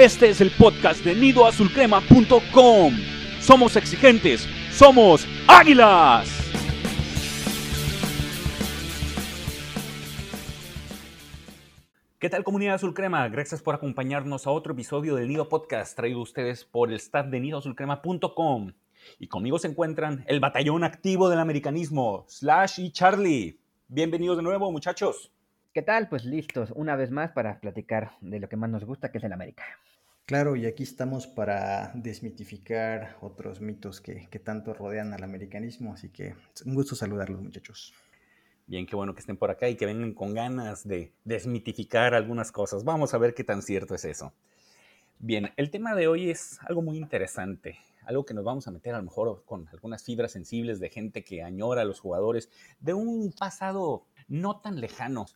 Este es el podcast de nidoazulcrema.com. Somos exigentes, somos águilas. ¿Qué tal comunidad Azul Crema? Gracias por acompañarnos a otro episodio del Nido Podcast traído a ustedes por el staff de nidoazulcrema.com. Y conmigo se encuentran el batallón activo del americanismo, Slash y Charlie. Bienvenidos de nuevo, muchachos. ¿Qué tal? Pues listos, una vez más para platicar de lo que más nos gusta, que es el América. Claro, y aquí estamos para desmitificar otros mitos que, tanto rodean al americanismo, así que un gusto saludarlos muchachos. Bien, qué bueno que estén por acá y que vengan con ganas de desmitificar algunas cosas. Vamos a ver qué tan cierto es eso. Bien, el tema de hoy es algo muy interesante, algo que nos vamos a meter a lo mejor con algunas fibras sensibles de gente que añora a los jugadores de un pasado no tan lejano,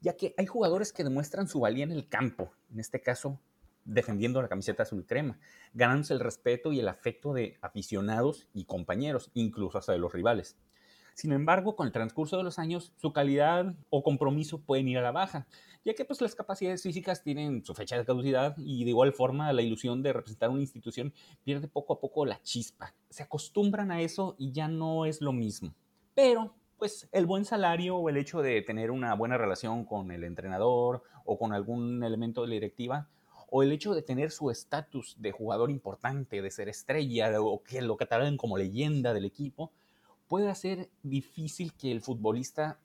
ya que hay jugadores que demuestran su valía en el campo, en este caso defendiendo la camiseta azul crema, ganándose el respeto y el afecto de aficionados y compañeros, incluso hasta de los rivales. Sin embargo, con el transcurso de los años, su calidad o compromiso pueden ir a la baja, ya que pues, las capacidades físicas tienen su fecha de caducidad y de igual forma la ilusión de representar una institución pierde poco a poco la chispa. Se acostumbran a eso y ya no es lo mismo. Pero pues el buen salario o el hecho de tener una buena relación con el entrenador o con algún elemento de la directiva o el hecho de tener su estatus de jugador importante, de ser estrella, o que lo cataloguen como leyenda del equipo, puede hacer difícil que el futbolista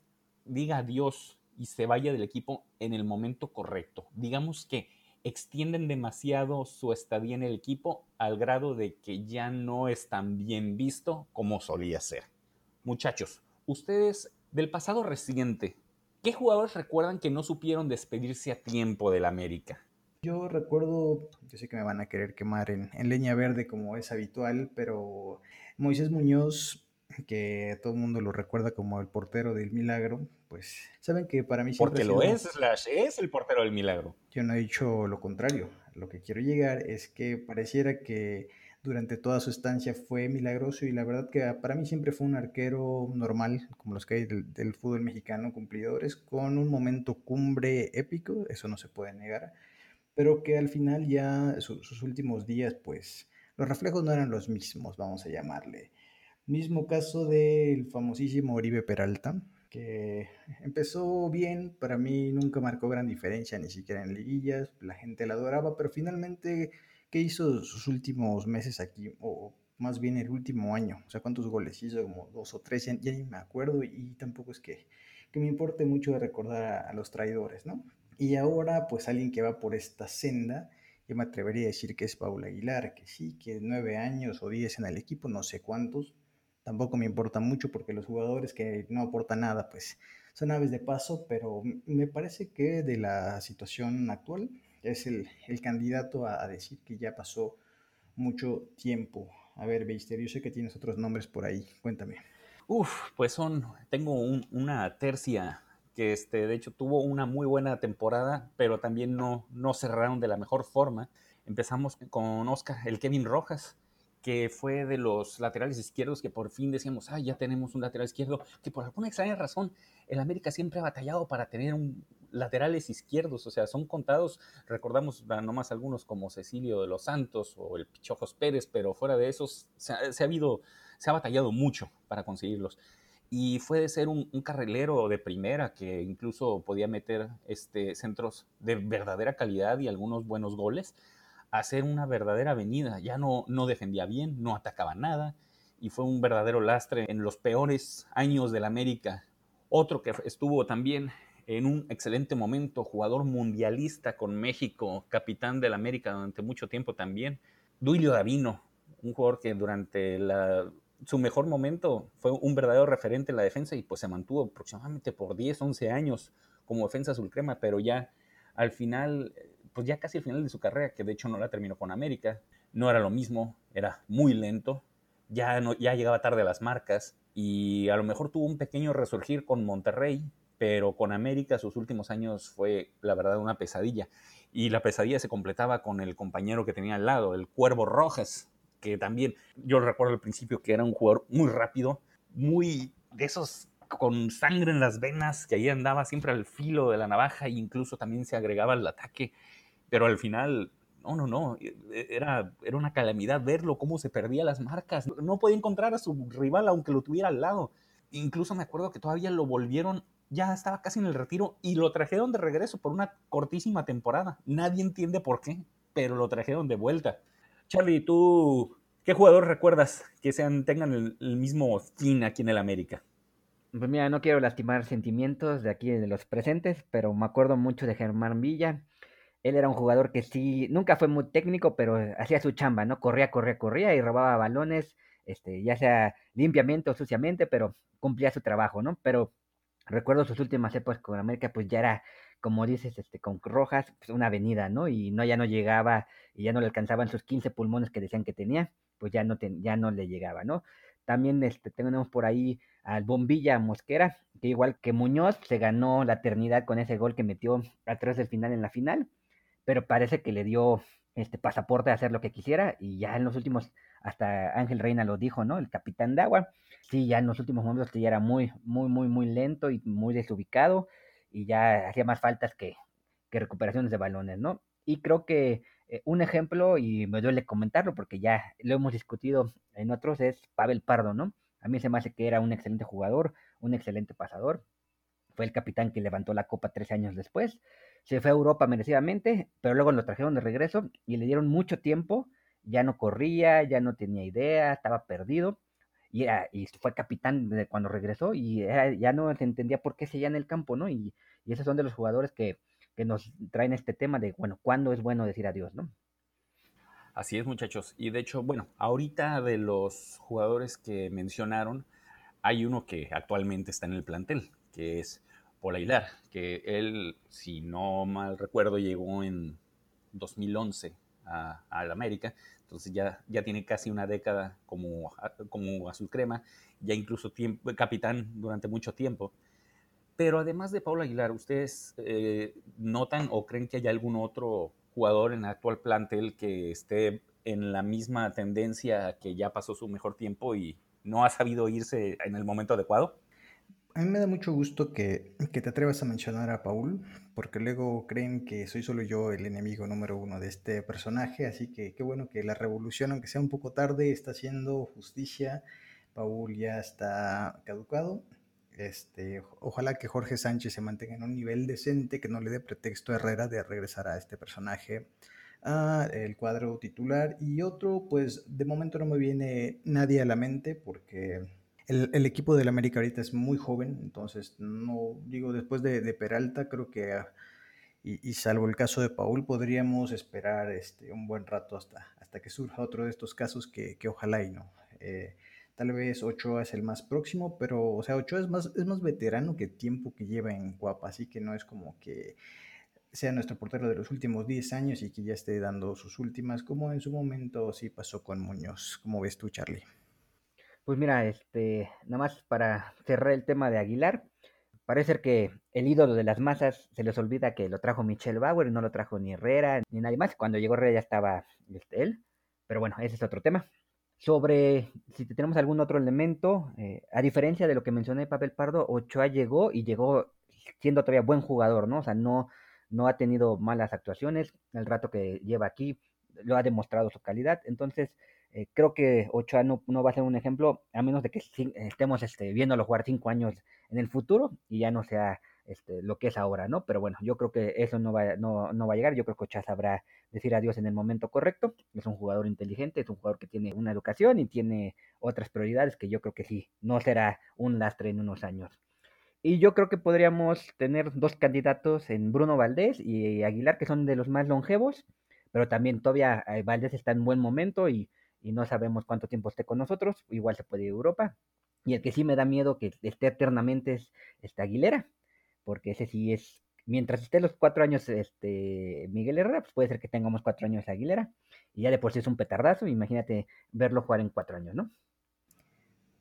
diga adiós y se vaya del equipo en el momento correcto. Digamos que extienden demasiado su estadía en el equipo al grado de que ya no es tan bien visto como solía ser. Muchachos, ustedes del pasado reciente, ¿qué jugadores recuerdan que no supieron despedirse a tiempo del América? Yo recuerdo, yo sé que me van a querer quemar en, leña verde como es habitual, pero Moisés Muñoz, que todo el mundo lo recuerda como el portero del milagro, pues saben que para mí siempre... Porque lo es, Slash, es el portero del milagro. Yo no he dicho lo contrario. Lo que quiero llegar es que pareciera que durante toda su estancia fue milagroso y la verdad que para mí siempre fue un arquero normal, como los que hay del, del fútbol mexicano, cumplidores, con un momento cumbre épico, eso no se puede negar pero que al final ya sus últimos días, pues los reflejos no eran los mismos, vamos a llamarle. Mismo caso del famosísimo Oribe Peralta, que empezó bien, para mí nunca marcó gran diferencia, ni siquiera en liguillas, la gente la adoraba, pero finalmente, ¿qué hizo sus últimos meses aquí? O más bien el último año, o sea, ¿cuántos goles hizo? Como dos o tres, ya, ni me acuerdo, y tampoco es que, que me importe mucho recordar a los traidores, ¿no? Y ahora, pues alguien que va por esta senda, yo me atrevería a decir que es Paul Aguilar, que sí, que nueve años o diez en el equipo, no sé cuántos. Tampoco me importa mucho porque los jugadores que no aportan nada, pues son aves de paso, pero me parece que de la situación actual es el, candidato a, decir que ya pasó mucho tiempo. A ver, Beister, yo sé que tienes otros nombres por ahí, cuéntame. Uf, pues son, tengo una tercia que este, de hecho tuvo una muy buena temporada, pero también no, no cerraron de la mejor forma. Empezamos con Oscar, el Kevin Rojas, que fue de los laterales izquierdos que por fin decíamos, ah, ya tenemos un lateral izquierdo, que por alguna extraña razón el América siempre ha batallado para tener un, laterales izquierdos, o sea, son contados, recordamos nomás algunos como Cecilio de los Santos o el Pichojos Pérez, pero fuera de esos se ha, habido, se ha batallado mucho para conseguirlos y fue de ser un, carrilero de primera que incluso podía meter este, centros de verdadera calidad y algunos buenos goles, a ser una verdadera avenida. Ya no, no defendía bien, no atacaba nada y fue un verdadero lastre en los peores años del América. Otro que estuvo también en un excelente momento, jugador mundialista con México, capitán del América durante mucho tiempo también, Duilio Davino, un jugador que durante la su mejor momento fue un verdadero referente en la defensa y pues se mantuvo aproximadamente por 10, 11 años como defensa azul crema, pero ya al final, pues ya casi al final de su carrera, que de hecho no la terminó con América, no era lo mismo, era muy lento, ya, no, ya llegaba tarde a las marcas y a lo mejor tuvo un pequeño resurgir con Monterrey, pero con América sus últimos años fue la verdad una pesadilla. Y la pesadilla se completaba con el compañero que tenía al lado, el Cuervo Rojas, que también yo recuerdo al principio que era un jugador muy rápido, muy de esos con sangre en las venas, que ahí andaba siempre al filo de la navaja e incluso también se agregaba al ataque, pero al final No, no, no. E, e, era, era una calamidad verlo, cómo se perdía las marcas. No podía encontrar a su rival aunque lo tuviera al lado. Incluso me acuerdo que todavía lo volvieron, ya estaba casi en el retiro y lo trajeron de regreso por una cortísima temporada. Nadie entiende por qué, pero lo trajeron de vuelta. Charlie, ¿tú qué jugador recuerdas que sean, tengan el, mismo fin aquí en el América? Pues mira, no quiero lastimar sentimientos de aquí de los presentes, pero me acuerdo mucho de Germán Villa. Él era un jugador que sí, nunca fue muy técnico, pero hacía su chamba, ¿no? Corría, corría, corría y robaba balones, este, ya sea limpiamente o suciamente, pero cumplía su trabajo, ¿no? Pero recuerdo sus últimas épocas con América, pues ya era, como dices, este, con Rojas, pues una avenida, ¿no? Y no, ya no llegaba, y ya no le alcanzaban sus 15 pulmones que decían que tenía, pues ya no, ya no le llegaba, ¿no? También este, tenemos por ahí al Bombilla Mosquera, que igual que Muñoz se ganó la eternidad con ese gol que metió atrás del final en la final, pero parece que le dio este pasaporte a hacer lo que quisiera y ya en los últimos, hasta Ángel Reina lo dijo, ¿no? El capitán de agua, sí, ya en los últimos momentos ya era muy, muy, muy, muy lento y muy desubicado y ya hacía más faltas que, recuperaciones de balones, ¿no? Y creo que eh, un ejemplo, y me duele comentarlo porque ya lo hemos discutido en otros, es Pavel Pardo, ¿no? A mí se me hace que era un excelente jugador, un excelente pasador. Fue el capitán que levantó la copa tres años después. Se fue a Europa merecidamente, pero luego lo trajeron de regreso y le dieron mucho tiempo. Ya no corría, ya no tenía idea, estaba perdido. Y, fue capitán de cuando regresó y ya no se entendía por qué seguía en el campo, ¿no? Y, esos son de los jugadores que, nos traen este tema de, bueno, ¿cuándo es bueno decir adiós, ¿no? Así es, muchachos. Y de hecho, bueno, ahorita de los jugadores que mencionaron, hay uno que actualmente está en el plantel, que es Paul que él, si no mal recuerdo, llegó en 2011 a, la América, entonces ya, ya tiene casi una década como, como azul crema, ya incluso tiempo, capitán durante mucho tiempo. Pero además de Paul Aguilar, ¿ustedes eh, notan o creen que hay algún otro jugador en el actual plantel que esté en la misma tendencia que ya pasó su mejor tiempo y no ha sabido irse en el momento adecuado? A mí me da mucho gusto que, que, te atrevas a mencionar a Paul, porque luego creen que soy solo yo el enemigo número uno de este personaje, así que qué bueno que la revolución, aunque sea un poco tarde, está haciendo justicia. Paul ya está caducado. Este, ojalá que Jorge Sánchez se mantenga en un nivel decente, que no le dé pretexto a Herrera de regresar a este personaje a el cuadro titular. Y otro, pues de momento no me viene nadie a la mente porque el, el equipo del América ahorita es muy joven, entonces no digo después de, Peralta, creo que ah, y, salvo el caso de Paul, podríamos esperar este, un buen rato hasta, hasta que surja otro de estos casos que, que ojalá y no. Eh, Tal vez Ochoa es el más próximo, pero, o sea, Ochoa es más, es más veterano que tiempo que lleva en Guapa, así que no es como que sea nuestro portero de los últimos 10 años y que ya esté dando sus últimas, como en su momento sí pasó con Muñoz. ¿Cómo ves tú, Charlie? Pues mira, este, nada más para cerrar el tema de Aguilar, parece ser que el ídolo de las masas se les olvida que lo trajo Michelle Bauer no lo trajo ni Herrera ni nadie más. Cuando llegó Herrera ya estaba este, él, pero bueno, ese es otro tema sobre si tenemos algún otro elemento, eh, a diferencia de lo que mencioné Papel Pardo, Ochoa llegó y llegó siendo todavía buen jugador, ¿no? O sea, no, no ha tenido malas actuaciones, el rato que lleva aquí lo ha demostrado su calidad, entonces eh, creo que Ochoa no, no, va a ser un ejemplo, a menos de que estemos este, viéndolo jugar cinco años en el futuro y ya no sea este, lo que es ahora, ¿no? Pero bueno, yo creo que eso no va, no, no va a llegar, yo creo que Ochoa sabrá decir adiós en el momento correcto, es un jugador inteligente, es un jugador que tiene una educación y tiene otras prioridades que yo creo que sí, no será un lastre en unos años. Y yo creo que podríamos tener dos candidatos en Bruno Valdés y Aguilar, que son de los más longevos, pero también todavía eh, Valdés está en buen momento y, y no sabemos cuánto tiempo esté con nosotros, igual se puede ir a Europa. Y el que sí me da miedo que esté eternamente es este Aguilera, porque ese sí es, mientras esté los cuatro años este Miguel Herrera, pues puede ser que tengamos cuatro años Aguilera, y ya de por sí es un petardazo, imagínate verlo jugar en cuatro años, ¿no?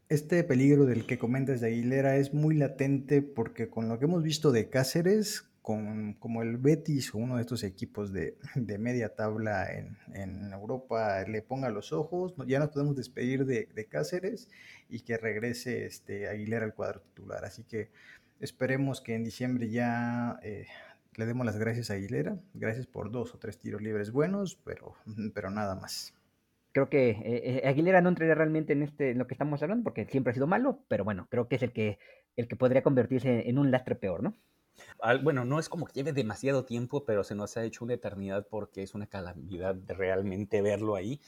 Este peligro del que comentas de Aguilera es muy latente porque con lo que hemos visto de Cáceres, con, como el Betis o uno de estos equipos de, de media tabla en, en, Europa le ponga los ojos, ya nos podemos despedir de, de Cáceres y que regrese este Aguilera al cuadro titular. Así que Esperemos que en diciembre ya eh, le demos las gracias a Aguilera. Gracias por dos o tres tiros libres buenos, pero, pero nada más. Creo que eh, eh, Aguilera no entraría realmente en este en lo que estamos hablando porque siempre ha sido malo, pero bueno, creo que es el que el que podría convertirse en un lastre peor, ¿no? Bueno, no es como que lleve demasiado tiempo, pero se nos ha hecho una eternidad porque es una calamidad realmente verlo ahí.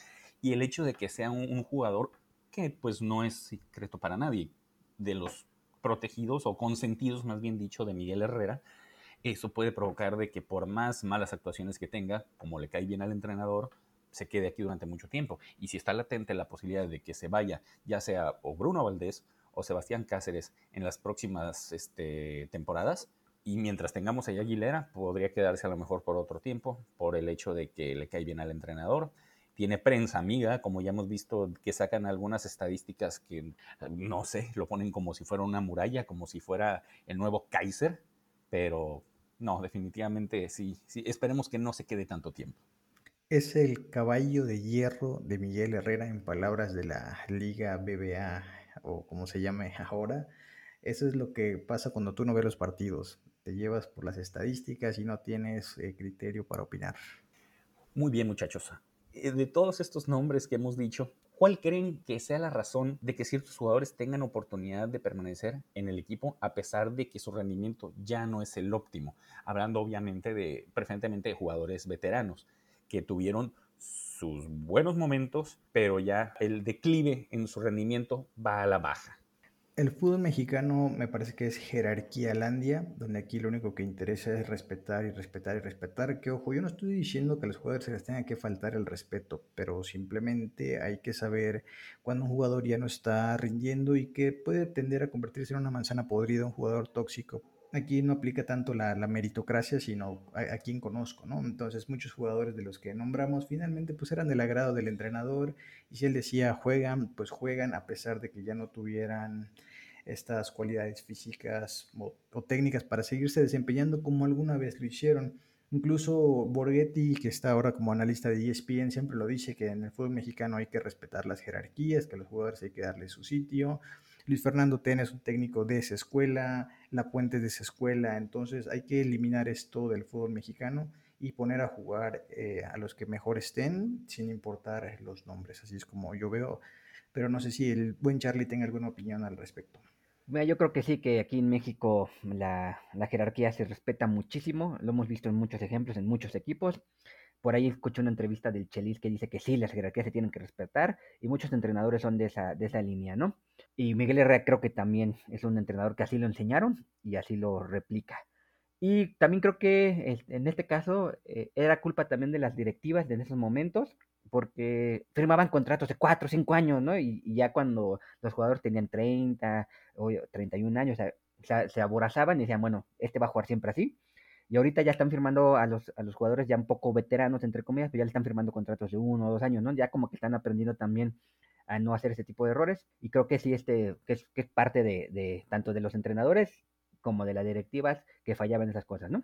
Y el hecho de que sea un, jugador que pues no es secreto para nadie, de los protegidos o consentidos, más bien dicho, de Miguel Herrera, eso puede provocar de que por más malas actuaciones que tenga, como le cae bien al entrenador, se quede aquí durante mucho tiempo. Y si está latente la posibilidad de que se vaya, ya sea o Bruno Valdés o Sebastián Cáceres en las próximas este, temporadas, y mientras tengamos a Aguilera, podría quedarse a lo mejor por otro tiempo, por el hecho de que le cae bien al entrenador. Tiene prensa amiga, como ya hemos visto que sacan algunas estadísticas que, no sé, lo ponen como si fuera una muralla, como si fuera el nuevo Kaiser, pero no, definitivamente sí, sí, esperemos que no se quede tanto tiempo. Es el caballo de hierro de Miguel Herrera en palabras de la Liga BBA o como se llame ahora. Eso es lo que pasa cuando tú no ves los partidos. Te llevas por las estadísticas y no tienes eh, criterio para opinar. Muy bien, muchachos. Eh, de todos estos nombres que hemos dicho, ¿cuál creen que sea la razón de que ciertos jugadores tengan oportunidad de permanecer en el equipo a pesar de que su rendimiento ya no es el óptimo? Hablando obviamente de, preferentemente de jugadores veteranos que tuvieron sus buenos momentos, pero ya el declive en su rendimiento va a la baja. El fútbol mexicano me parece que es jerarquía landia, donde aquí lo único que interesa es respetar y respetar y respetar. Que ojo, yo no estoy diciendo que a los jugadores se les tenga que faltar el respeto, pero simplemente hay que saber cuando un jugador ya no está rindiendo y que puede tender a convertirse en una manzana podrida, un jugador tóxico aquí no aplica tanto la, meritocracia, sino a, quien conozco, ¿no? Entonces muchos jugadores de los que nombramos finalmente pues eran del agrado del entrenador y si él decía juegan, pues juegan a pesar de que ya no tuvieran estas cualidades físicas o, técnicas para seguirse desempeñando como alguna vez lo hicieron. Incluso Borghetti, que está ahora como analista de ESPN, siempre lo dice que en el fútbol mexicano hay que respetar las jerarquías, que a los jugadores hay que darle su sitio, Luis Fernando Tena es un técnico de esa escuela, La Puente de esa escuela, entonces hay que eliminar esto del fútbol mexicano y poner a jugar eh, a los que mejor estén, sin importar los nombres, así es como yo veo, pero no sé si el buen Charlie tenga alguna opinión al respecto. yo creo que sí, que aquí en México la jerarquía se respeta muchísimo, lo hemos visto en muchos ejemplos, en muchos equipos, por ahí escuché una entrevista del Chelis que dice que sí, las jerarquías se tienen que respetar y muchos entrenadores son de esa, de esa línea, ¿no? Y Miguel Herrera creo que también es un entrenador que así lo enseñaron y así lo replica. Y también creo que en este caso eh, era culpa también de las directivas de esos momentos, porque firmaban contratos de 4 o 5 años, ¿no? Y, ya cuando los jugadores tenían 30 o 31 años, se aborazaban y decían, bueno, este va a jugar siempre así. Y ahorita ya están firmando a los, a los jugadores ya un poco veteranos, entre comillas, pero ya le están firmando contratos de uno o dos años, ¿no? Ya como que están aprendiendo también a no hacer ese tipo de errores. Y creo que sí, este, que es, que es parte de, de tanto de los entrenadores como de las directivas que fallaban esas cosas, ¿no?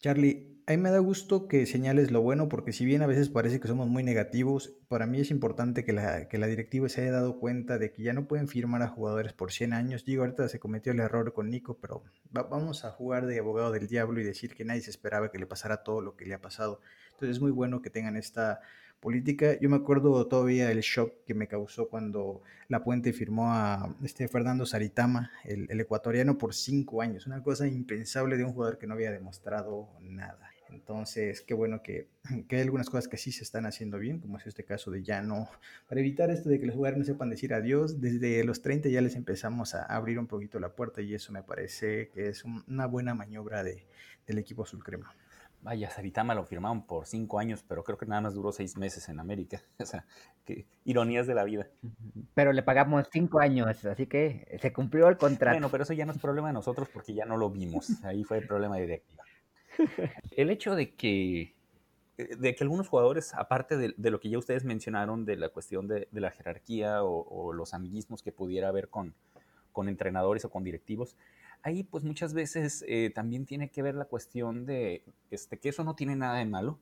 Charlie, a me da gusto que señales lo bueno, porque si bien a veces parece que somos muy negativos, para mí es importante que la, que la directiva se haya dado cuenta de que ya no pueden firmar a jugadores por 100 años. Digo, ahorita se cometió el error con Nico, pero vamos a jugar de abogado del diablo y decir que nadie se esperaba que le pasara todo lo que le ha pasado. Entonces es muy bueno que tengan esta política. Yo me acuerdo todavía el shock que me causó cuando La Puente firmó a este Fernando Saritama, el, ecuatoriano, por cinco años. Una cosa impensable de un jugador que no había demostrado nada. Entonces, qué bueno que, que, hay algunas cosas que sí se están haciendo bien, como es este caso de ya no. Para evitar esto de que los jugadores no sepan decir adiós, desde los 30 ya les empezamos a abrir un poquito la puerta y eso me parece que es una buena maniobra de, del equipo azul crema. Vaya, Saritama lo firmaron por cinco años, pero creo que nada más duró seis meses en América. O sea, qué ironías de la vida. Pero le pagamos cinco años, así que se cumplió el contrato. Bueno, pero eso ya no es problema de nosotros porque ya no lo vimos. Ahí fue el problema directiva. El hecho de que, de que algunos jugadores, aparte de, lo que ya ustedes mencionaron de la cuestión de, la jerarquía o, los amiguismos que pudiera haber con, con entrenadores o con directivos, ahí pues muchas veces eh, también tiene que ver la cuestión de este, que eso no tiene nada de malo,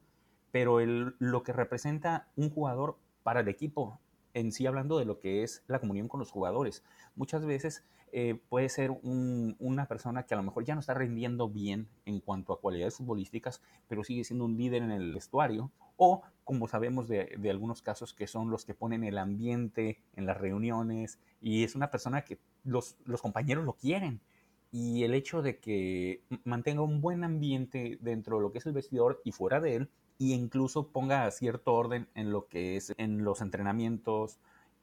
pero lo que representa un jugador para el equipo en sí hablando de lo que es la comunión con los jugadores. Muchas veces eh, puede ser una persona que a lo mejor ya no está rindiendo bien en cuanto a cualidades futbolísticas, pero sigue siendo un líder en el vestuario, o como sabemos de, algunos casos que son los que ponen el ambiente en las reuniones, y es una persona que los compañeros lo quieren. Y el hecho de que mantenga un buen ambiente dentro de lo que es el vestidor y fuera de él, y incluso ponga cierto orden en lo que es en los entrenamientos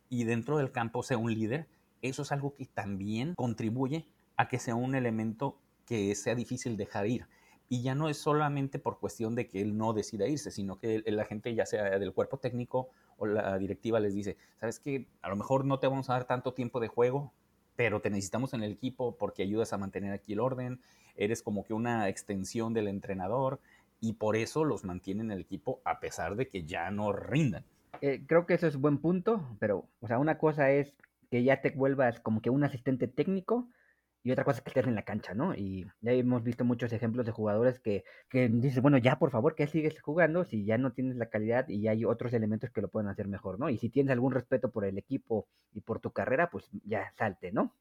y dentro del campo sea un líder, eso es algo que también contribuye a que sea un elemento que sea difícil dejar ir. Y ya no es solamente por cuestión de que él no decida irse, sino que la gente, ya sea del cuerpo técnico o la directiva, les dice, sabes que a lo mejor no te vamos a dar tanto tiempo de juego, pero te necesitamos en el equipo porque ayudas a mantener aquí el orden, eres como que una extensión del entrenador, y por eso los mantienen en el equipo a pesar de que ya no rindan. Eh, creo que eso es buen punto, pero, o sea, una cosa es que ya te vuelvas como que un asistente técnico y otra cosa es que estés en la cancha, ¿no? Y ya hemos visto muchos ejemplos de jugadores que, que dices, bueno, ya por favor, que sigues jugando si ya no tienes la calidad y hay otros elementos que lo pueden hacer mejor, ¿no? Y si tienes algún respeto por el equipo y por tu carrera, pues ya salte, ¿no?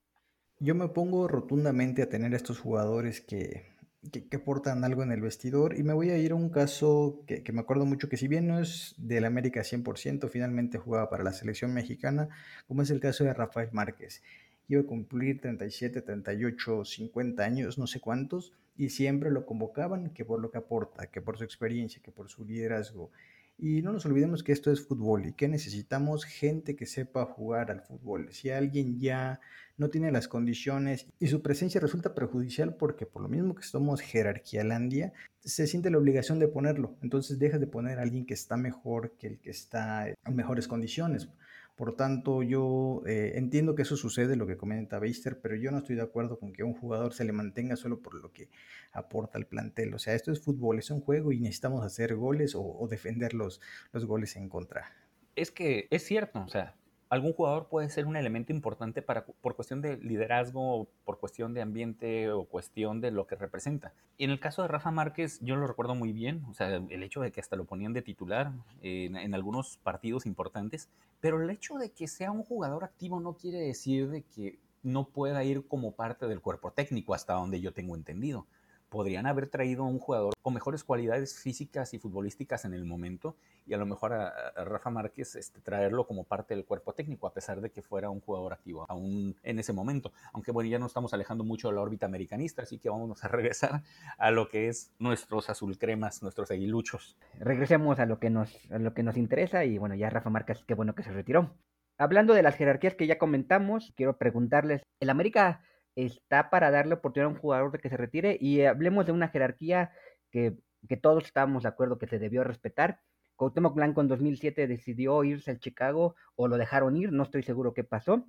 Yo me pongo rotundamente a tener estos jugadores que que, aportan algo en el vestidor. Y me voy a ir a un caso que, me acuerdo mucho, que si bien no es del América 100%, finalmente jugaba para la selección mexicana, como es el caso de Rafael Márquez. Iba a cumplir 37, 38, 50 años, no sé cuántos, y siempre lo convocaban, que por lo que aporta, que por su experiencia, que por su liderazgo. Y no nos olvidemos que esto es fútbol y que necesitamos gente que sepa jugar al fútbol. Si alguien ya no tiene las condiciones y su presencia resulta perjudicial porque por lo mismo que somos jerarquía landia, se siente la obligación de ponerlo. Entonces dejas de poner a alguien que está mejor que el que está en mejores condiciones. Por tanto, yo eh, entiendo que eso sucede, lo que comenta Beister, pero yo no estoy de acuerdo con que un jugador se le mantenga solo por lo que aporta al plantel. O sea, esto es fútbol, es un juego y necesitamos hacer goles o, defender los, los goles en contra. Es que es cierto, o sea, algún jugador puede ser un elemento importante para, por cuestión de liderazgo, por cuestión de ambiente o cuestión de lo que representa. Y en el caso de Rafa Márquez, yo lo recuerdo muy bien, o sea, el hecho de que hasta lo ponían de titular en, en, algunos partidos importantes, pero el hecho de que sea un jugador activo no quiere decir de que no pueda ir como parte del cuerpo técnico, hasta donde yo tengo entendido podrían haber traído a un jugador con mejores cualidades físicas y futbolísticas en el momento y a lo mejor a, Rafa Márquez este, traerlo como parte del cuerpo técnico, a pesar de que fuera un jugador activo aún en ese momento. Aunque bueno, ya no estamos alejando mucho de la órbita americanista, así que vamos a regresar a lo que es nuestros azulcremas, nuestros aguiluchos. Regresemos a lo que nos, a lo que nos interesa y bueno, ya Rafa Márquez, qué bueno que se retiró. Hablando de las jerarquías que ya comentamos, quiero preguntarles, ¿el América está para darle oportunidad a un jugador de que se retire y hablemos de una jerarquía que, que todos estábamos de acuerdo que se debió respetar. Cuauhtémoc Blanco en 2007 decidió irse al Chicago o lo dejaron ir, no estoy seguro qué pasó,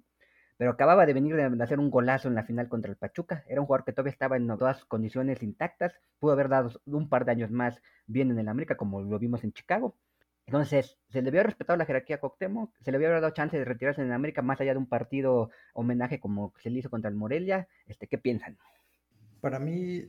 pero acababa de venir de hacer un golazo en la final contra el Pachuca. Era un jugador que todavía estaba en todas condiciones intactas, pudo haber dado un par de años más bien en el América como lo vimos en Chicago. Entonces, se le había respetado la jerarquía a Coctemo, se le había dado chance de retirarse en América más allá de un partido homenaje como se le hizo contra el Morelia. Este, ¿Qué piensan? Para mí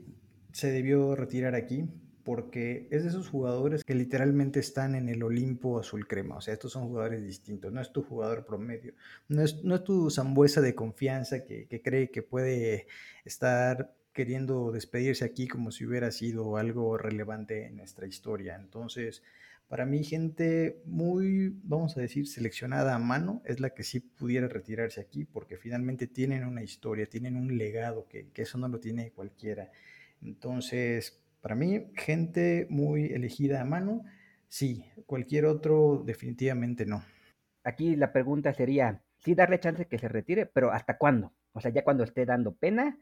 se debió retirar aquí porque es de esos jugadores que literalmente están en el Olimpo azul crema. O sea, estos son jugadores distintos. No es tu jugador promedio. No es, no es tu zambuesa de confianza que, que cree que puede estar queriendo despedirse aquí como si hubiera sido algo relevante en nuestra historia. Entonces, para mí, gente muy, vamos a decir, seleccionada a mano es la que sí pudiera retirarse aquí, porque finalmente tienen una historia, tienen un legado, que, eso no lo tiene cualquiera. Entonces, para mí, gente muy elegida a mano, sí, cualquier otro definitivamente no. Aquí la pregunta sería, sí darle chance que se retire, pero ¿hasta cuándo? O sea, ya cuando esté dando pena,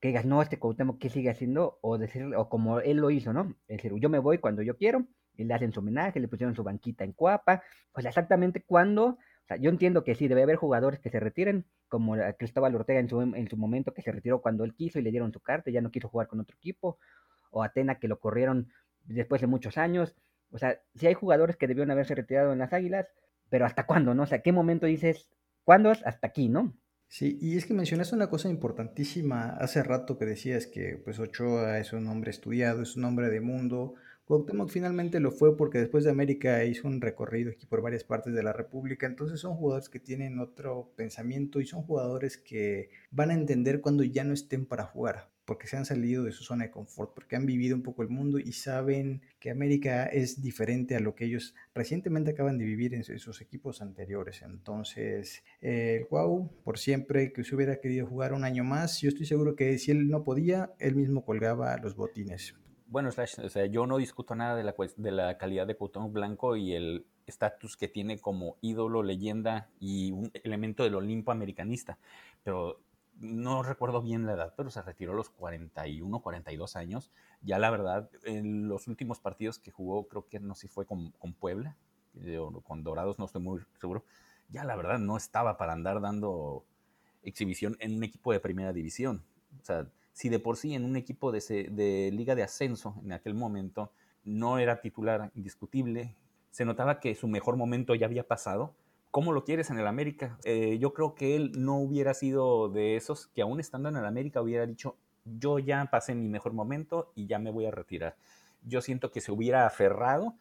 que digas, no, este Cuauhtémoc, ¿qué sigue haciendo? O decir, o como él lo hizo, ¿no? Es decir, yo me voy cuando yo quiero, y le hacen su homenaje, le pusieron su banquita en Cuapa, pues exactamente cuando, o sea, yo entiendo que sí, debe haber jugadores que se retiren, como Cristóbal Ortega en su, en su momento que se retiró cuando él quiso y le dieron su carta, ya no quiso jugar con otro equipo, o Atena que lo corrieron después de muchos años, o sea, sí hay jugadores que debieron haberse retirado en las Águilas, pero ¿hasta cuándo, no? O sea, ¿qué momento dices, cuándo es hasta aquí, no? Sí, y es que mencionaste una cosa importantísima hace rato que decías que pues Ochoa es un hombre estudiado, es un hombre de mundo, Cuauhtémoc finalmente lo fue porque después de América hizo un recorrido aquí por varias partes de la República, entonces son jugadores que tienen otro pensamiento y son jugadores que van a entender cuando ya no estén para jugar, porque se han salido de su zona de confort, porque han vivido un poco el mundo y saben que América es diferente a lo que ellos recientemente acaban de vivir en sus equipos anteriores. Entonces, el Cuau, por siempre que se hubiera querido jugar un año más, yo estoy seguro que si él no podía, él mismo colgaba los botines bueno, Slash, o sea, yo no discuto nada de la, de la calidad de Cuauhtémoc Blanco y el estatus que tiene como ídolo, leyenda y un elemento del Olimpo americanista, pero no recuerdo bien la edad, pero se retiró a los 41, 42 años. Ya la verdad, en los últimos partidos que jugó, creo que no sé si fue con, con Puebla, o con Dorados, no estoy muy seguro. Ya la verdad no estaba para andar dando exhibición en un equipo de primera división. O sea, si de por sí en un equipo de, liga de ascenso en aquel momento no era titular indiscutible, se notaba que su mejor momento ya había pasado. ¿Cómo lo quieres en el América? Eh, yo creo que él no hubiera sido de esos que aún estando en el América hubiera dicho, yo ya pasé mi mejor momento y ya me voy a retirar. Yo siento que se hubiera aferrado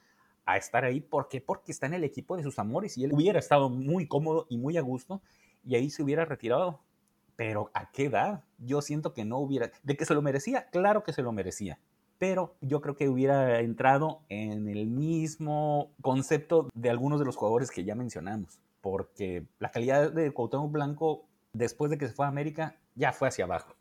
a estar ahí. ¿Por qué? Porque está en el equipo de sus amores y él hubiera estado muy cómodo y muy a gusto y ahí se hubiera retirado pero ¿a qué edad? Yo siento que no hubiera, de que se lo merecía, claro que se lo merecía, pero yo creo que hubiera entrado en el mismo concepto de algunos de los jugadores que ya mencionamos, porque la calidad de Cuauhtémoc Blanco después de que se fue a América ya fue hacia abajo.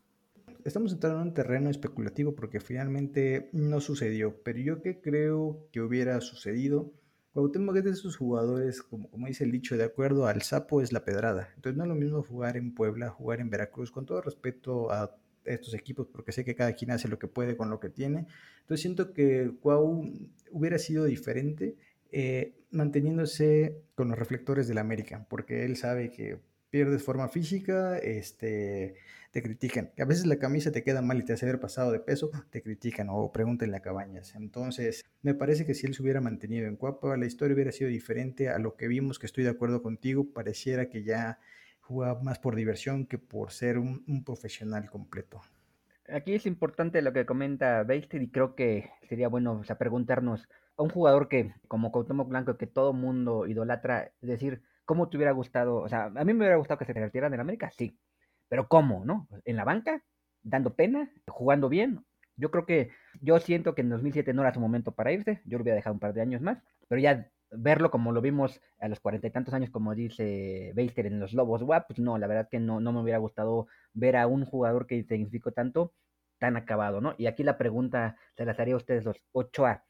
Estamos entrando en un terreno especulativo porque finalmente no sucedió, pero yo que creo que hubiera sucedido Cuauhtémoc es de esos jugadores, como, dice el dicho, de acuerdo al sapo es la pedrada. Entonces no es lo mismo jugar en Puebla, jugar en Veracruz, con todo respeto a estos equipos, porque sé que cada quien hace lo que puede con lo que tiene. Entonces siento que Cuau hubiera sido diferente eh, manteniéndose con los reflectores del América, porque él sabe que pierdes forma física, este, te critican. A veces la camisa te queda mal y te hace ver pasado de peso, te critican o pregúntenle a Cabañas. Entonces, me parece que si él se hubiera mantenido en Cuapa, la historia hubiera sido diferente a lo que vimos, que estoy de acuerdo contigo, pareciera que ya jugaba más por diversión que por ser un, profesional completo. Aquí es importante lo que comenta Beister y creo que sería bueno preguntarnos a un jugador que, como Cuauhtémoc Blanco, que todo mundo idolatra, es decir, ¿cómo te hubiera gustado? O sea, a mí me hubiera gustado que se retiraran en América, sí, pero ¿cómo, no? ¿En la banca? ¿Dando pena? ¿Jugando bien? Yo creo que, yo siento que en 2007 no era su momento para irse, yo lo hubiera dejado un par de años más, pero ya verlo como lo vimos a los cuarenta y tantos años, como dice Beister en los Lobos WAP, pues no, la verdad que no, no me hubiera gustado ver a un jugador que significó tanto, tan acabado, ¿no? Y aquí la pregunta se las haría a ustedes los 8A,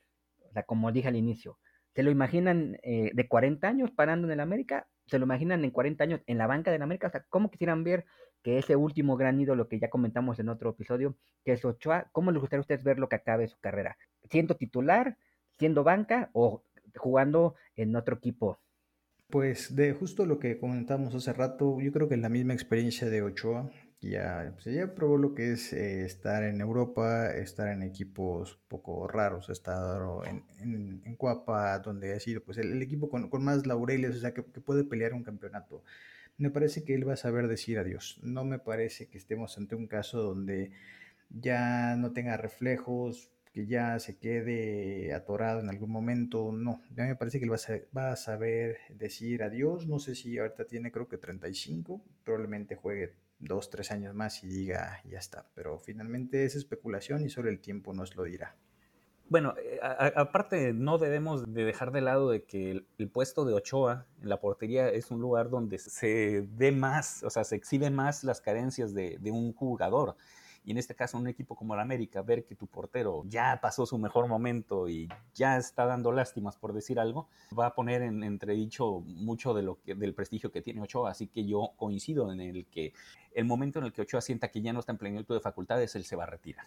o sea, como dije al inicio, ¿se lo imaginan eh, de 40 años parando en el América? ¿Se lo imaginan en 40 años en la banca del América? O sea, ¿cómo quisieran ver que ese último gran ídolo que ya comentamos en otro episodio, que es Ochoa, ¿cómo les gustaría a ustedes ver lo que acabe su carrera? ¿Siendo titular, siendo banca o jugando en otro equipo? Pues de justo lo que comentamos hace rato, yo creo que la misma experiencia de Ochoa, ya, pues ya probó lo que es eh, estar en Europa, estar en equipos poco raros, estar en, en, Cuapa, donde ha sido pues el, equipo con, más laureles, o sea, que puede pelear un campeonato me parece que él va a saber decir adiós. No me parece que estemos ante un caso donde ya no tenga reflejos, que ya se quede atorado en algún momento. No, ya me parece que él va a, va a saber decir adiós. No sé si ahorita tiene creo que 35, probablemente juegue dos, tres años más y diga ya está. Pero finalmente es especulación y solo el tiempo nos lo dirá. Bueno, eh, aparte no debemos de dejar de lado de que el, puesto de Ochoa en la portería es un lugar donde se ve más, o sea, se exhiben más las carencias de, un jugador. Y en este caso, un equipo como el América, ver que tu portero ya pasó su mejor momento y ya está dando lástimas, por decir algo, va a poner en entredicho mucho de lo del prestigio que tiene Ochoa. Así que yo coincido en el que el momento en el que Ochoa sienta que ya no está en plenitud de facultades, él se va a retirar.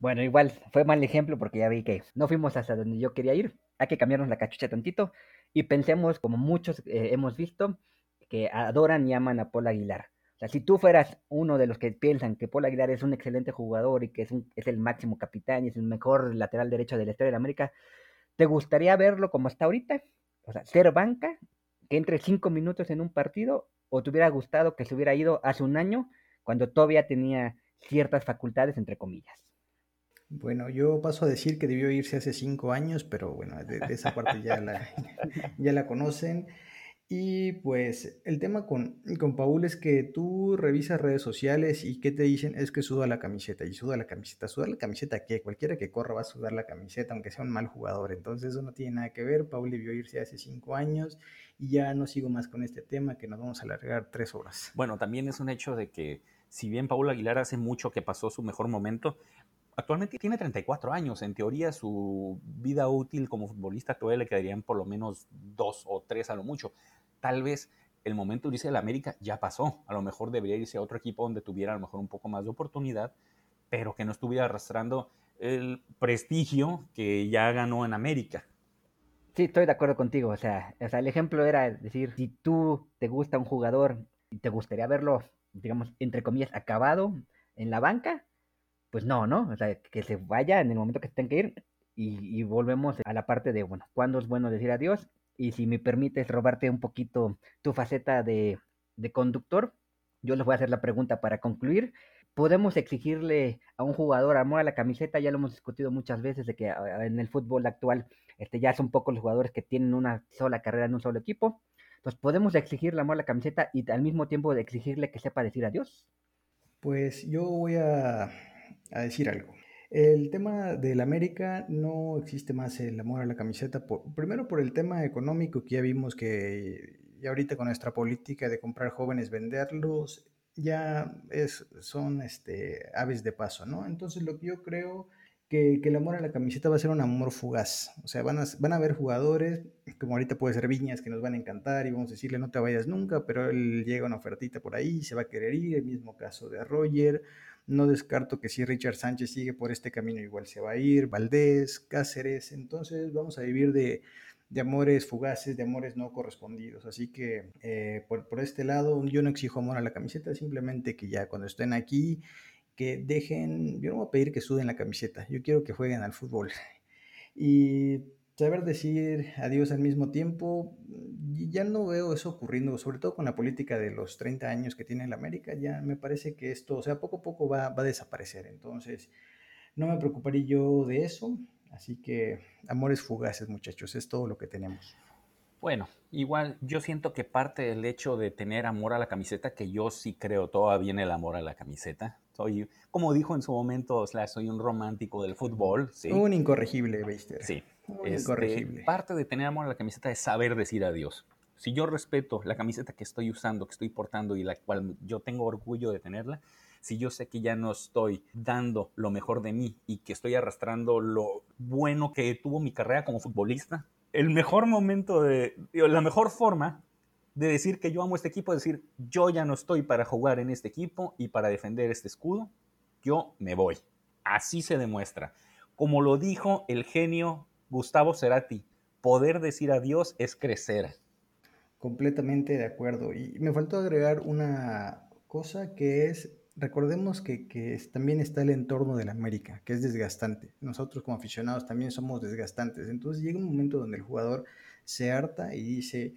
Bueno, igual fue mal ejemplo porque ya vi que no fuimos hasta donde yo quería ir. Hay que cambiarnos la cachucha tantito y pensemos, como muchos eh, hemos visto, que adoran y aman a Paul Aguilar. O sea, si tú fueras uno de los que piensan que Paul Aguilar es un excelente jugador y que es, es el máximo capitán y es el mejor lateral derecho de la historia de América, ¿te gustaría verlo como está ahorita? O sea, ser banca, que entre cinco minutos en un partido, o te hubiera gustado que se hubiera ido hace un año cuando todavía tenía ciertas facultades, entre comillas. Bueno, yo paso a decir que debió irse hace cinco años, pero bueno, de, esa parte ya la, ya la conocen. Y pues el tema con, con Paul es que tú revisas redes sociales y ¿qué te dicen? Es que suda la camiseta y suda la camiseta. ¿Suda la camiseta qué? Cualquiera que corra va a sudar la camiseta, aunque sea un mal jugador. Entonces eso no tiene nada que ver. Paul debió irse hace cinco años y ya no sigo más con este tema que nos vamos a alargar tres horas. Bueno, también es un hecho de que si bien Paul Aguilar hace mucho que pasó su mejor momento, actualmente tiene 34 años. En teoría, su vida útil como futbolista todavía le quedarían por lo menos dos o tres a lo mucho tal vez el momento de irse América ya pasó. A lo mejor debería irse a otro equipo donde tuviera a lo mejor un poco más de oportunidad, pero que no estuviera arrastrando el prestigio que ya ganó en América. Sí, estoy de acuerdo contigo. O sea, o sea, el ejemplo era decir, si tú te gusta un jugador y te gustaría verlo, digamos, entre comillas, acabado en la banca, pues no, ¿no? O sea, que se vaya en el momento que tenga que ir y, y volvemos a la parte de, bueno, ¿cuándo es bueno decir adiós y si me permites robarte un poquito tu faceta de, conductor, yo les voy a hacer la pregunta para concluir. ¿Podemos exigirle a un jugador amor a la camiseta? Ya lo hemos discutido muchas veces de que en el fútbol actual este, ya son pocos los jugadores que tienen una sola carrera en un solo equipo. Entonces, ¿podemos exigirle amor a la camiseta y al mismo tiempo exigirle que sepa decir adiós? Pues yo voy a decir algo. El tema del América no existe más el amor a la camiseta, primero por el tema económico que ya vimos que ya ahorita con nuestra política de comprar jóvenes, venderlos, ya es, son este, aves de paso, ¿no? Entonces lo que yo creo que, el amor a la camiseta va a ser un amor fugaz, o sea, van a, van a haber jugadores, como ahorita puede ser Viñas, que nos van a encantar y vamos a decirle no te vayas nunca, pero él llega una ofertita por ahí, se va a querer ir, el mismo caso de Roger, no descarto que si Richard Sánchez sigue por este camino igual se va a ir, Valdés, Cáceres, entonces vamos a vivir de, amores fugaces, de amores no correspondidos. Así que eh, por, por, este lado yo no exijo amor a la camiseta, simplemente que ya cuando estén aquí, que dejen, yo no voy a pedir que suden la camiseta, yo quiero que jueguen al fútbol. Y saber decir adiós al mismo tiempo, ya no veo eso ocurriendo, sobre todo con la política de los 30 años que tiene la América, ya me parece que esto, o sea, poco a poco va, va a desaparecer, entonces no me preocuparía yo de eso, así que amores fugaces muchachos, es todo lo que tenemos. Bueno, igual yo siento que parte del hecho de tener amor a la camiseta, que yo sí creo todavía en el amor a la camiseta. Soy, como dijo en su momento, soy un romántico del fútbol. ¿sí? Un incorregible, Beister. Sí. Es incorregible. parte de tener amor a la camiseta es saber decir adiós. Si yo respeto la camiseta que estoy usando, que estoy portando y la cual yo tengo orgullo de tenerla, si yo sé que ya no estoy dando lo mejor de mí y que estoy arrastrando lo bueno que tuvo mi carrera como futbolista, el mejor momento de, la mejor forma de decir que yo amo este equipo es decir, yo ya no estoy para jugar en este equipo y para defender este escudo, yo me voy. Así se demuestra. Como lo dijo el genio Gustavo Cerati, poder decir adiós es crecer. Completamente de acuerdo. Y me faltó agregar una cosa que es recordemos que, también está el entorno de la América, que es desgastante. Nosotros como aficionados también somos desgastantes. Entonces llega un momento donde el jugador se harta y dice,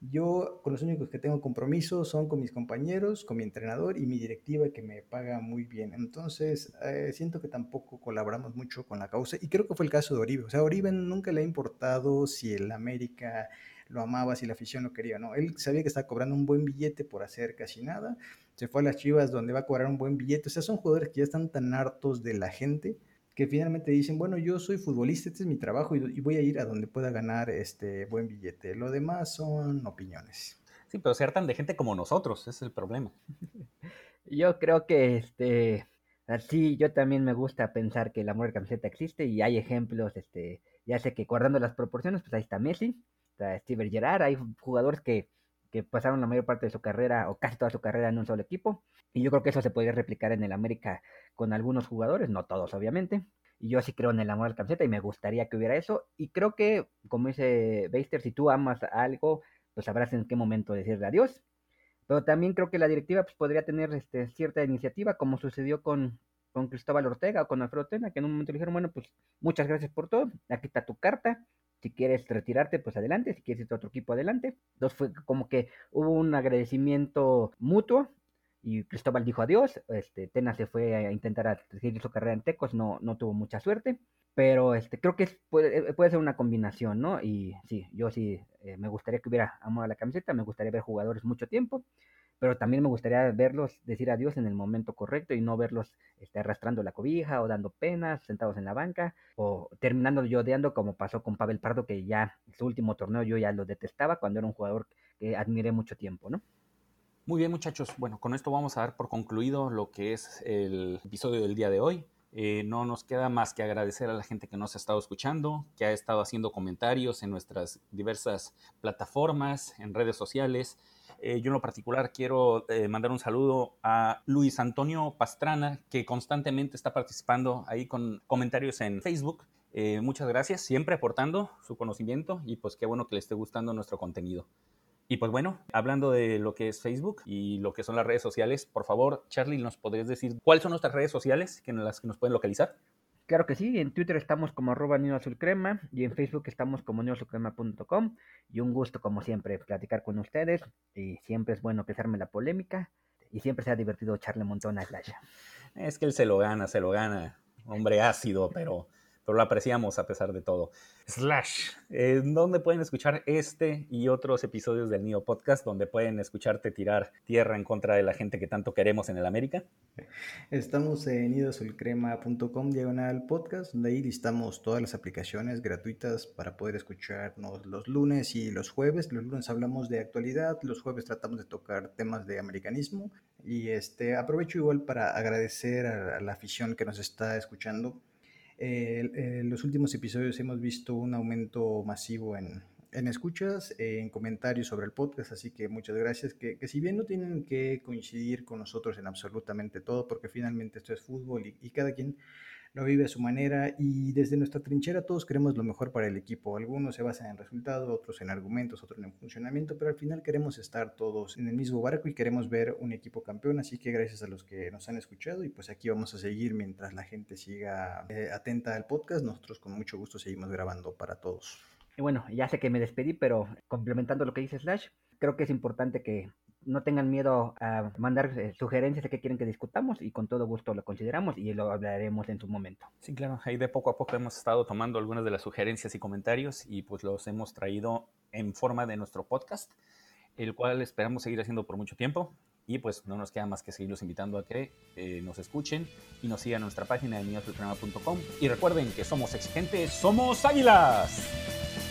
yo con los únicos que tengo compromiso son con mis compañeros, con mi entrenador y mi directiva que me paga muy bien. Entonces eh, siento que tampoco colaboramos mucho con la causa y creo que fue el caso de Oribe. O sea, Oribe nunca le ha importado si el América lo amaba, si la afición lo quería, no. Él sabía que estaba cobrando un buen billete por hacer casi nada. Se fue a las Chivas donde va a cobrar un buen billete. O sea, son jugadores que ya están tan hartos de la gente que finalmente dicen, bueno, yo soy futbolista, este es mi trabajo y, voy a ir a donde pueda ganar este buen billete. Lo demás son opiniones. Sí, pero se hartan de gente como nosotros, ese es el problema. Yo creo que este así yo también me gusta pensar que el amor de camiseta existe y hay ejemplos, este, ya sé que guardando las proporciones, pues ahí está Messi, está Steven Gerrard, hay jugadores que, que pasaron la mayor parte de su carrera o casi toda su carrera en un solo equipo. Y yo creo que eso se podría replicar en el América con algunos jugadores, no todos obviamente. Y yo sí creo en el amor al camiseta y me gustaría que hubiera eso. Y creo que, como dice Beister, si tú amas algo, pues sabrás en qué momento decirle adiós. Pero también creo que la directiva pues, podría tener este, cierta iniciativa, como sucedió con, con Cristóbal Ortega o con Alfredo Tena, que en un momento le dijeron, bueno, pues muchas gracias por todo, aquí está tu carta, si quieres retirarte, pues adelante, si quieres irte a otro equipo, adelante. Entonces fue como que hubo un agradecimiento mutuo y Cristóbal dijo adiós. Este, Tena se fue a intentar seguir su carrera en Tecos, no, no tuvo mucha suerte. Pero este, creo que puede, puede, ser una combinación, ¿no? Y sí, yo sí eh, me gustaría que hubiera amor a la camiseta, me gustaría ver jugadores mucho tiempo, pero también me gustaría verlos decir adiós en el momento correcto y no verlos este, arrastrando la cobija o dando penas, sentados en la banca o terminando yo odiando como pasó con Pavel Pardo, que ya su último torneo yo ya lo detestaba cuando era un jugador que admiré mucho tiempo, ¿no? Muy bien muchachos, bueno, con esto vamos a dar por concluido lo que es el episodio del día de hoy. Eh, no nos queda más que agradecer a la gente que nos ha estado escuchando, que ha estado haciendo comentarios en nuestras diversas plataformas, en redes sociales. Eh, yo en lo particular quiero eh, mandar un saludo a Luis Antonio Pastrana, que constantemente está participando ahí con comentarios en Facebook. muchas gracias, siempre aportando su conocimiento y pues qué bueno que le esté gustando nuestro contenido. Y pues bueno, hablando de lo que es Facebook y lo que son las redes sociales, por favor, Charlie, ¿nos podrías decir cuáles son nuestras redes sociales en las que nos pueden localizar? Claro que sí, en Twitter estamos como arroba Crema y en Facebook estamos como neoazulcrema.com y un gusto como siempre platicar con ustedes y siempre es bueno que se arme la polémica y siempre se ha divertido echarle montón a Slash. Es que él se lo gana, se lo gana, hombre ácido, pero pero lo apreciamos a pesar de todo. Slash, ¿en dónde pueden escuchar este y otros episodios del NIO Podcast, donde pueden escucharte tirar tierra en contra de la gente que tanto queremos en el América? Estamos en nidosulcrema.com diagonal podcast, donde ahí listamos todas las aplicaciones gratuitas para poder escucharnos los lunes y los jueves. Los lunes hablamos de actualidad, los jueves tratamos de tocar temas de americanismo y este aprovecho igual para agradecer a la afición que nos está escuchando en los últimos episodios hemos visto un aumento masivo en, en escuchas, en comentarios sobre el podcast, así que muchas gracias. Que, si bien no tienen que coincidir con nosotros en absolutamente todo, porque finalmente esto es fútbol y cada quien lo vive a su manera y desde nuestra trinchera todos queremos lo mejor para el equipo. Algunos se basan en resultados, otros en argumentos, otros en funcionamiento, pero al final queremos estar todos en el mismo barco y queremos ver un equipo campeón. Así que gracias a los que nos han escuchado y pues aquí vamos a seguir mientras la gente siga eh, atenta al podcast. Nosotros con mucho gusto seguimos grabando para todos. Y bueno, ya sé que me despedí, pero complementando lo que dice Slash, creo que es importante que no tengan miedo a mandar eh, sugerencias de qué quieren que discutamos y con todo gusto lo consideramos y lo hablaremos en su momento. Sí, claro, ahí de poco a poco hemos estado tomando algunas de las sugerencias y comentarios y pues los hemos traído en forma de nuestro podcast, el cual esperamos seguir haciendo por mucho tiempo. Y pues no nos queda más que seguirlos invitando a que eh, nos escuchen y nos sigan en nuestra página de niñosdelprograma.com. Y recuerden que somos exigentes, somos águilas.